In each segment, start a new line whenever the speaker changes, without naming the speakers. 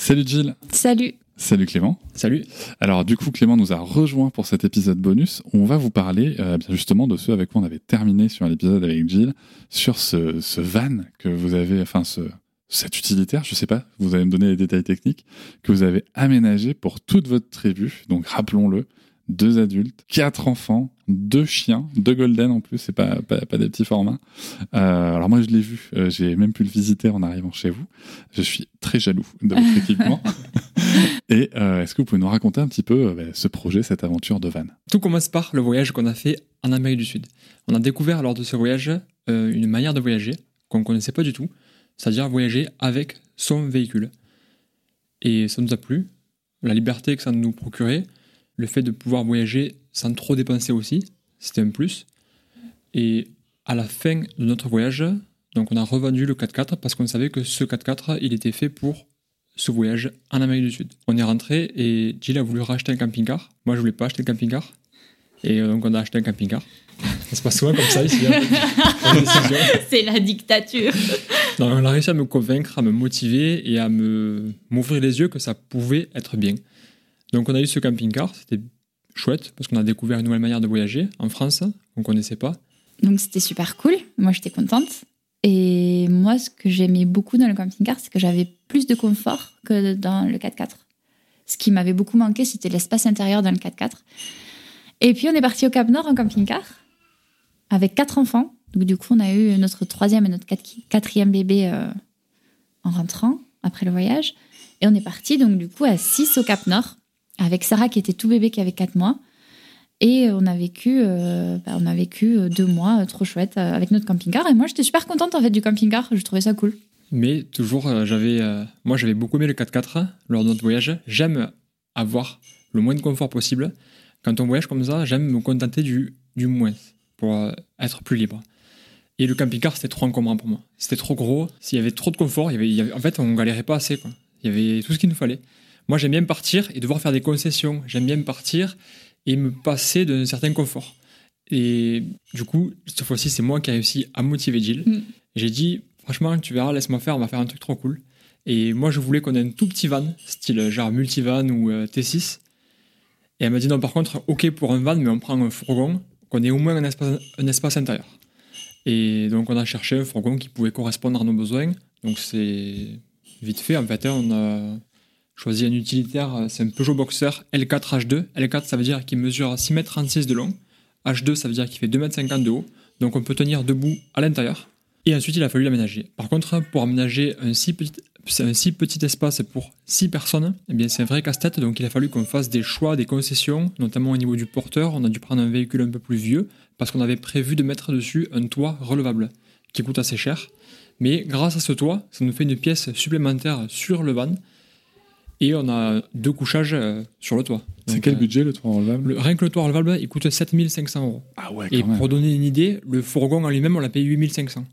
Salut Jill
Salut
Salut Clément.
Salut.
Alors du coup Clément nous a rejoint pour cet épisode bonus. On va vous parler euh, bien justement de ce avec quoi on avait terminé sur l'épisode avec Jill, sur ce, ce van que vous avez, enfin ce, cet utilitaire, je sais pas, vous allez me donner les détails techniques, que vous avez aménagé pour toute votre tribu. Donc rappelons-le, deux adultes, quatre enfants, deux chiens, deux golden en plus, c'est pas, pas, pas des petits formats. Euh, alors moi je l'ai vu, euh, j'ai même pu le visiter en arrivant chez vous. Je suis très jaloux de votre équipement. Et euh, est-ce que vous pouvez nous raconter un petit peu euh, bah, ce projet, cette aventure de van?
Tout commence par le voyage qu'on a fait en Amérique du Sud. On a découvert lors de ce voyage euh, une manière de voyager qu'on ne connaissait pas du tout, c'est-à-dire voyager avec son véhicule. Et ça nous a plu, la liberté que ça nous procurait, le fait de pouvoir voyager sans trop dépenser aussi, c'était un plus. Et à la fin de notre voyage, donc on a revendu le 4x4 parce qu'on savait que ce 4x4, il était fait pour ce voyage en Amérique du Sud. On est rentré et Jill a voulu racheter un camping-car. Moi, je voulais pas acheter le camping-car. Et donc, on a acheté un camping-car. Ça se passe souvent comme ça ici. hein.
C'est la dictature
Non, on a réussi à me convaincre, à me motiver et à me m'ouvrir les yeux que ça pouvait être bien. Donc, on a eu ce camping-car. C'était chouette parce qu'on a découvert une nouvelle manière de voyager en France. On connaissait pas.
Donc c'était super cool, moi j'étais contente. Et moi ce que j'aimais beaucoup dans le camping-car, c'est que j'avais plus de confort que dans le 4x4. Ce qui m'avait beaucoup manqué, c'était l'espace intérieur dans le 4x4. Et puis on est parti au Cap Nord en camping-car avec quatre enfants. Donc du coup on a eu notre troisième et notre quat- quatrième bébé euh, en rentrant après le voyage. Et on est parti donc du coup à 6 au Cap Nord avec Sarah qui était tout bébé qui avait 4 mois. Et on a vécu, euh, bah, on a vécu euh, deux mois euh, trop chouettes euh, avec notre camping-car. Et moi, j'étais super contente en fait du camping-car. Je trouvais ça cool.
Mais toujours, euh, j'avais, euh, moi, j'avais beaucoup aimé le 4x4 lors de notre voyage. J'aime avoir le moins de confort possible. Quand on voyage comme ça, j'aime me contenter du, du moins pour euh, être plus libre. Et le camping-car, c'était trop encombrant pour moi. C'était trop gros. S'il y avait trop de confort, il y avait, il y avait- en fait, on galérait pas assez. Quoi. Il y avait tout ce qu'il nous fallait. Moi, j'aime bien partir et devoir faire des concessions. J'aime bien partir et me passer d'un certain confort. Et du coup, cette fois-ci, c'est moi qui ai réussi à motiver Jill.
Mm.
J'ai dit, franchement, tu verras, laisse-moi faire, on va faire un truc trop cool. Et moi, je voulais qu'on ait un tout petit van, style genre multivan ou euh, T6. Et elle m'a dit, non, par contre, ok pour un van, mais on prend un fourgon, qu'on ait au moins un espace, un espace intérieur. Et donc, on a cherché un fourgon qui pouvait correspondre à nos besoins. Donc, c'est vite fait. En fait, hein, on a choisi un utilitaire, euh, c'est un Peugeot Boxer L4 H2. L4, ça veut dire qu'il mesure 6 m 36 de long. H2, ça veut dire qu'il fait 2 m 50 de haut. Donc, on peut tenir debout à l'intérieur. Et ensuite, il a fallu l'aménager. Par contre, pour aménager un si petit, c'est un si petit espace pour 6 personnes, eh bien, c'est un vrai casse-tête. Donc, il a fallu qu'on fasse des choix, des concessions, notamment au niveau du porteur. On a dû prendre un véhicule un peu plus vieux parce qu'on avait prévu de mettre dessus un toit relevable qui coûte assez cher. Mais grâce à ce toit, ça nous fait une pièce supplémentaire sur le van et on a deux couchages euh, sur le toit.
C'est
Donc,
quel
euh,
budget le toit relevable
le- Rien que le toit relevable, il coûte 7500 euros.
Ah ouais,
Et
même.
pour donner une idée, le fourgon en lui-même, on l'a payé 8500.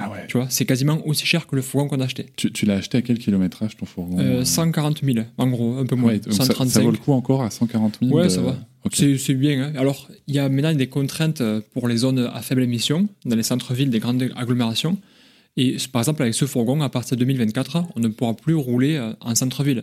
Ah ouais.
Tu vois, c'est quasiment aussi cher que le fourgon qu'on a acheté.
Tu, tu l'as acheté à quel kilométrage ton fourgon
Euh,
euh
140 000, en gros, un peu moins.
Ouais, donc ça,
135.
ça vaut le coup encore à 140 000
Ouais,
de-
ça va.
Ok.
C'est c'est bien. hein. Alors, il y a maintenant des contraintes euh, pour les zones à faible émission, dans les centres-villes des grandes agglomérations. Et par exemple, avec ce fourgon, à partir de 2024, on ne pourra plus rouler euh, en centre-ville.